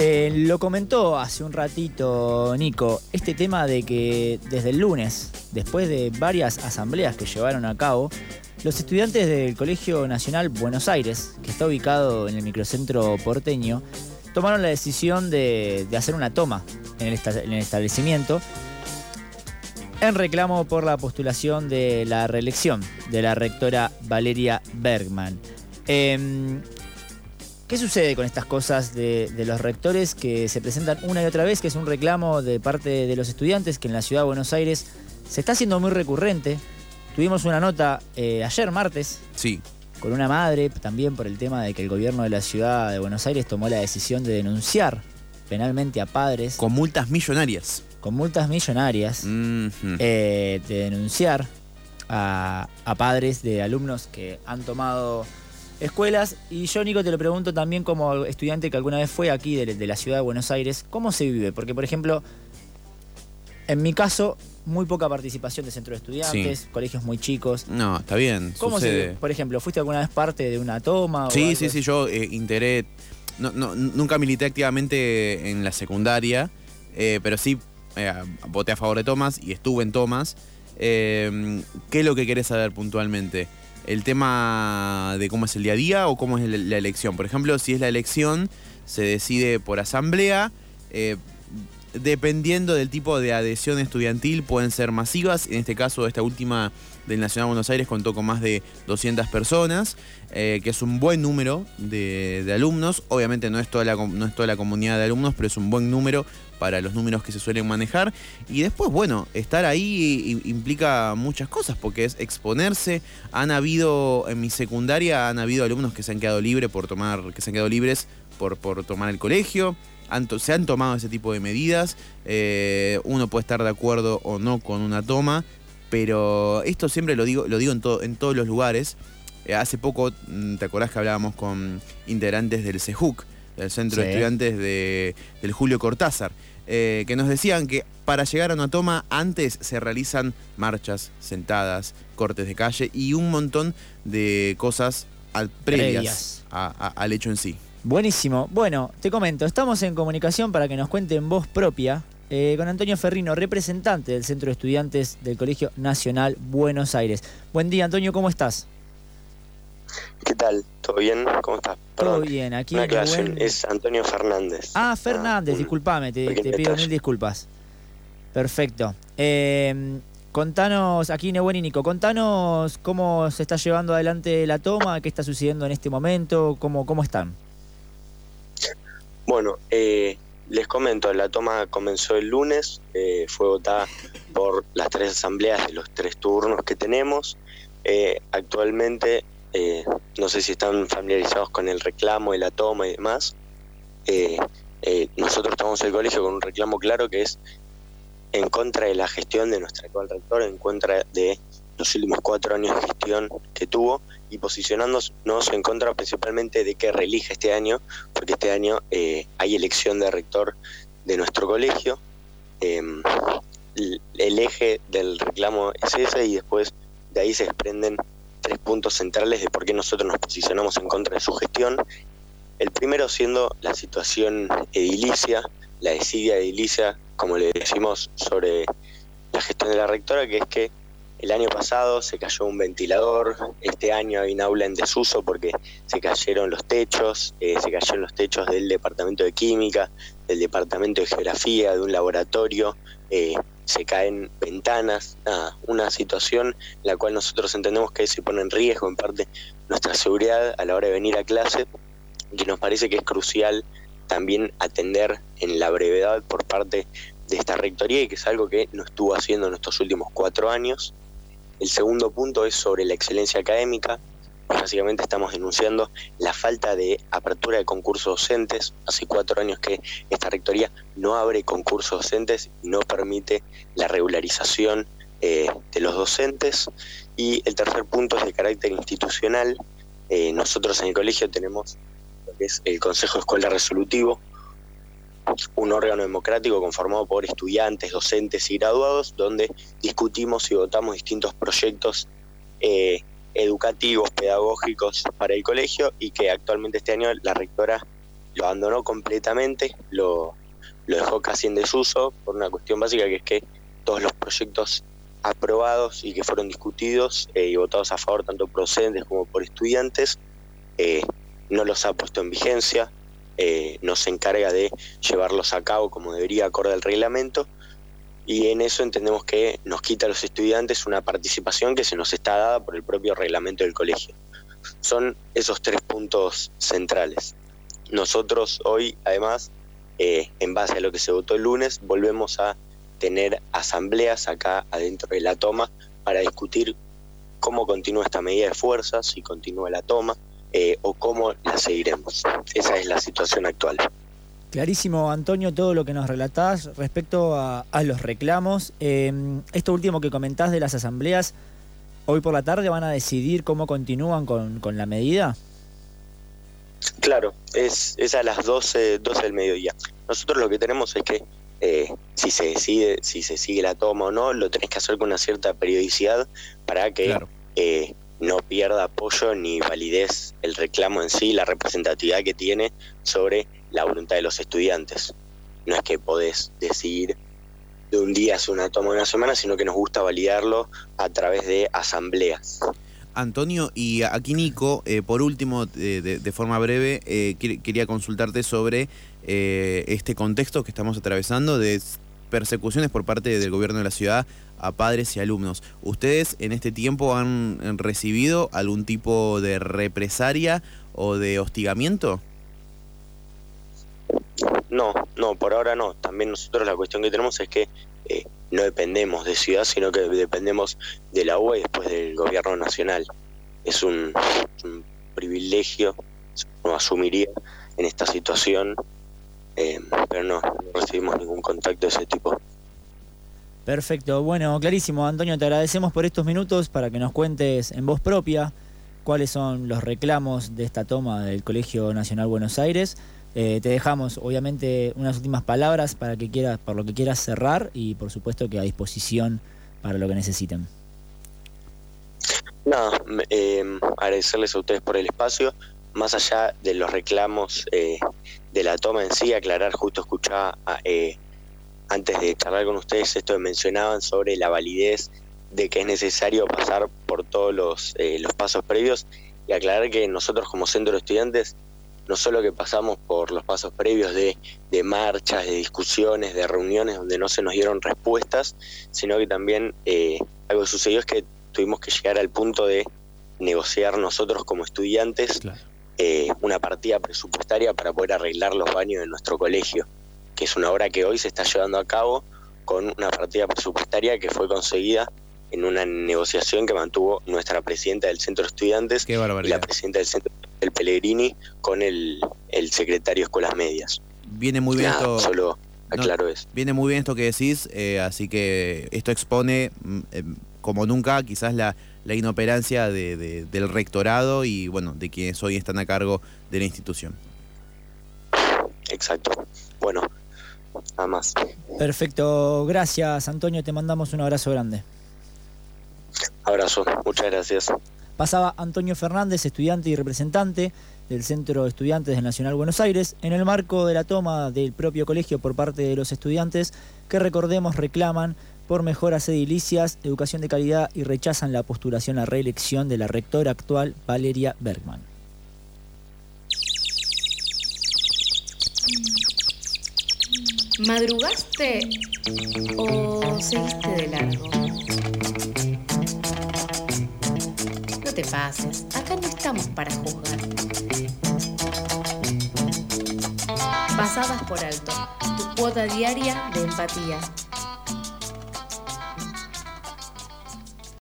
Eh, lo comentó hace un ratito Nico, este tema de que desde el lunes, después de varias asambleas que llevaron a cabo, los estudiantes del Colegio Nacional Buenos Aires, que está ubicado en el microcentro porteño, tomaron la decisión de, hacer una toma en el, establecimiento en reclamo por la postulación de la reelección de la rectora Valeria Bergman. Em, ¿Qué sucede con estas cosas de, los rectores que se presentan una y otra vez, que es un reclamo de parte de los estudiantes que en la ciudad de Buenos Aires se está haciendo muy recurrente? Tuvimos una nota eh, ayer, martes. Sí. Con una madre, también por el tema de que el gobierno de la ciudad de Buenos Aires tomó la decisión de denunciar penalmente a padres. Con multas millonarias. Con multas millonarias. Eh, de denunciar a, a padres de alumnos que han tomado escuelas. Y yo, Nico, te lo pregunto también como estudiante que alguna vez fue aquí de, la ciudad de Buenos Aires, ¿cómo se vive? Porque, por ejemplo, en mi caso, muy poca participación de centro de estudiantes, colegios muy chicos. No, está bien. ¿Cómo se Por ejemplo, ¿fuiste alguna vez parte de una toma? Sí, sí, sí, yo eh, integré. No, nunca milité activamente en la secundaria, eh, pero sí eh, voté a favor de tomas y estuve en tomas. ¿Qué es lo que querés saber puntualmente? el tema de cómo es el día a día o cómo es la elección. Por ejemplo, si es la elección, se decide por asamblea. Eh, dependiendo del tipo de adhesión estudiantil, pueden ser masivas. En este caso, esta última del Nacional de Buenos Aires contó con más de 200 personas, eh, que es un buen número de, alumnos. Obviamente no es, toda la, no es toda la comunidad de alumnos, pero es un buen número para los números que se suelen manejar. Y después, bueno, estar ahí implica muchas cosas, porque es exponerse. Han habido, en mi secundaria, han habido alumnos que se han quedado libres por tomar, que se han quedado libres por, por tomar el colegio. se han tomado ese tipo de medidas. Eh, uno puede estar de acuerdo o no con una toma, pero esto siempre lo digo, lo digo en, en todos los lugares. Eh, hace poco, mm, ¿te acordás que hablábamos con integrantes del CEJUC, del Centro de Estudiantes de, del Julio Cortázar? Eh, que nos decían que para llegar a una toma antes se realizan marchas, sentadas, cortes de calle y un montón de cosas previas, al hecho en sí. Buenísimo. Bueno, te comento, estamos en comunicación para que nos cuenten voz propia eh, con Antonio Ferrino, representante del Centro de Estudiantes del Colegio Nacional Buenos Aires. Buen día, Antonio, ¿cómo estás? ¿Qué tal? ¿Todo bien? ¿Cómo estás? Todo bien, aquí. Una aclaración, es Antonio Fernández. Ah, Fernández, ah, discúlpame, te, pido mil disculpas. Perfecto. Eh, contanos, aquí Nebuen y Nico, contanos cómo se está llevando adelante la toma, qué está sucediendo en este momento, cómo, cómo están. Bueno, eh, les comento, la toma comenzó el lunes, eh, fue votada por las tres asambleas de los tres turnos que tenemos. Eh, actualmente, eh, no sé si están familiarizados con el reclamo y la toma y demás. nosotros estamos en el colegio con un reclamo claro que es en contra de la gestión de nuestra actual rector, en contra de los últimos cuatro años de gestión que tuvo y posicionándonos en contra principalmente de que reelige este año, porque este año eh, hay elección de rector de nuestro colegio. Em, el eje del reclamo es ese y después de ahí se desprenden tres puntos centrales de por qué nosotros nos posicionamos en contra de su gestión. El primero siendo la situación edilicia, la desidia edilicia, como le decimos sobre la gestión de la rectora, que es que el año pasado se cayó un ventilador, este año hay un aula en desuso porque se cayeron los techos, eh, se cayeron los techos del departamento de química, del departamento de geografía, de un laboratorio, eh, se caen ventanas, una situación en la cual nosotros entendemos que se pone en riesgo en parte nuestra seguridad a la hora de venir a clase, que nos parece que es crucial también atender en la brevedad por parte de esta rectoría y que es algo que no estuvo haciendo en estos últimos cuatro años. El segundo punto es sobre la excelencia académica. Básicamente estamos denunciando la falta de apertura de concursos docentes. Hace cuatro años que esta rectoría no abre concursos docentes no permite la regularización eh, de los docentes. Y el tercer punto es de carácter institucional. Eh, nosotros en el colegio tenemos lo que es el Consejo Escolar Resolutivo, un órgano democrático conformado por estudiantes, docentes y graduados, donde discutimos y votamos distintos proyectos eh, educativos, pedagógicos para el colegio y que actualmente este año la rectora lo abandonó completamente, lo, lo dejó casi en desuso por una cuestión básica que es que todos los proyectos aprobados y que fueron discutidos eh, y votados a favor tanto por docentes como por estudiantes, eh, no los ha puesto en vigencia, eh, no se encarga de llevarlos a cabo como debería acorde al reglamento y en eso entendemos que nos quita a los estudiantes una participación que se nos está dada por el propio reglamento del colegio. Son esos tres puntos centrales. Nosotros hoy, además, en base a lo que se votó el lunes, volvemos a tener asambleas acá adentro de la toma para discutir cómo continúa esta medida de fuerza, si continúa la toma eh, o cómo la seguiremos. Esa es la situación actual. Clarísimo, Antonio, todo lo que nos relatás respecto a, los reclamos. Eh, esto último que comentás de las asambleas, hoy por la tarde van a decidir cómo continúan con, con la medida. Claro, es, es a las 12, 12 del mediodía. Nosotros lo que tenemos es que eh, si se decide, si se sigue la toma o no, lo tenés que hacer con una cierta periodicidad para que eh, no pierda apoyo ni validez el reclamo en sí, la representatividad que tiene sobre la voluntad de los estudiantes. No es que podés decidir de un día hacer una toma de una semana, sino que nos gusta validarlo a través de asambleas. Antonio, y aquí Nico, eh, por último, de, forma breve, quería consultarte sobre eh, este contexto que estamos atravesando de persecuciones por parte del gobierno de la ciudad a padres y alumnos. ¿Ustedes en este tiempo han recibido algún tipo de represaria o de hostigamiento? No, no, por ahora no. También nosotros la cuestión que tenemos es que eh, no dependemos de ciudad, sino que dependemos de la UE y después del gobierno nacional. Es un, un privilegio, no asumiría en esta situación eh, pero no, no recibimos ningún contacto de ese tipo. Perfecto, bueno, clarísimo. Antonio, te agradecemos por estos minutos para que nos cuentes en voz propia cuáles son los reclamos de esta toma del Colegio Nacional Buenos Aires. Eh, te dejamos, obviamente, unas últimas palabras para que quieras, por lo que quieras cerrar y, por supuesto, que a disposición para lo que necesiten. Nada, eh, agradecerles a ustedes por el espacio más allá de los reclamos eh, de la toma en sí, aclarar, justo escuchaba eh, antes de charlar con ustedes esto que mencionaban sobre la validez de que es necesario pasar por todos los, eh, los pasos previos y aclarar que nosotros como centro de estudiantes no solo que pasamos por los pasos previos de, de marchas, de discusiones, de reuniones donde no se nos dieron respuestas, sino que también algo que sucedió es que tuvimos que llegar al punto de negociar nosotros como estudiantes eh, una partida presupuestaria para poder arreglar los baños de nuestro colegio, que es una obra que hoy se está llevando a cabo con una partida presupuestaria que fue conseguida en una negociación que mantuvo nuestra presidenta del Centro de Estudiantes y la presidenta del Centro del Pellegrini con el, secretario de Escuelas Medias. Viene muy bien esto. Solo aclaro eso. Viene muy bien esto que decís, eh, así que esto expone mm, eh, como nunca quizás la, la inoperancia de, del rectorado y bueno, de quienes hoy están a cargo de la institución. Exacto. Bueno, nada más. Perfecto, gracias Antonio, te mandamos un abrazo grande. Abrazo, muchas gracias. Pasaba Antonio Fernández, estudiante y representante del Centro de Estudiantes del Nacional Buenos Aires, en el marco de la toma del propio colegio por parte de los estudiantes que recordemos reclaman por mejoras edilicias, educación de calidad y rechazan la postulación a reelección de la rectora actual Valeria Bergman. ¿Madrugaste o seguiste de largo? No te pases, acá no estamos para juzgar. Pasadas por alto, tu cuota diaria de empatía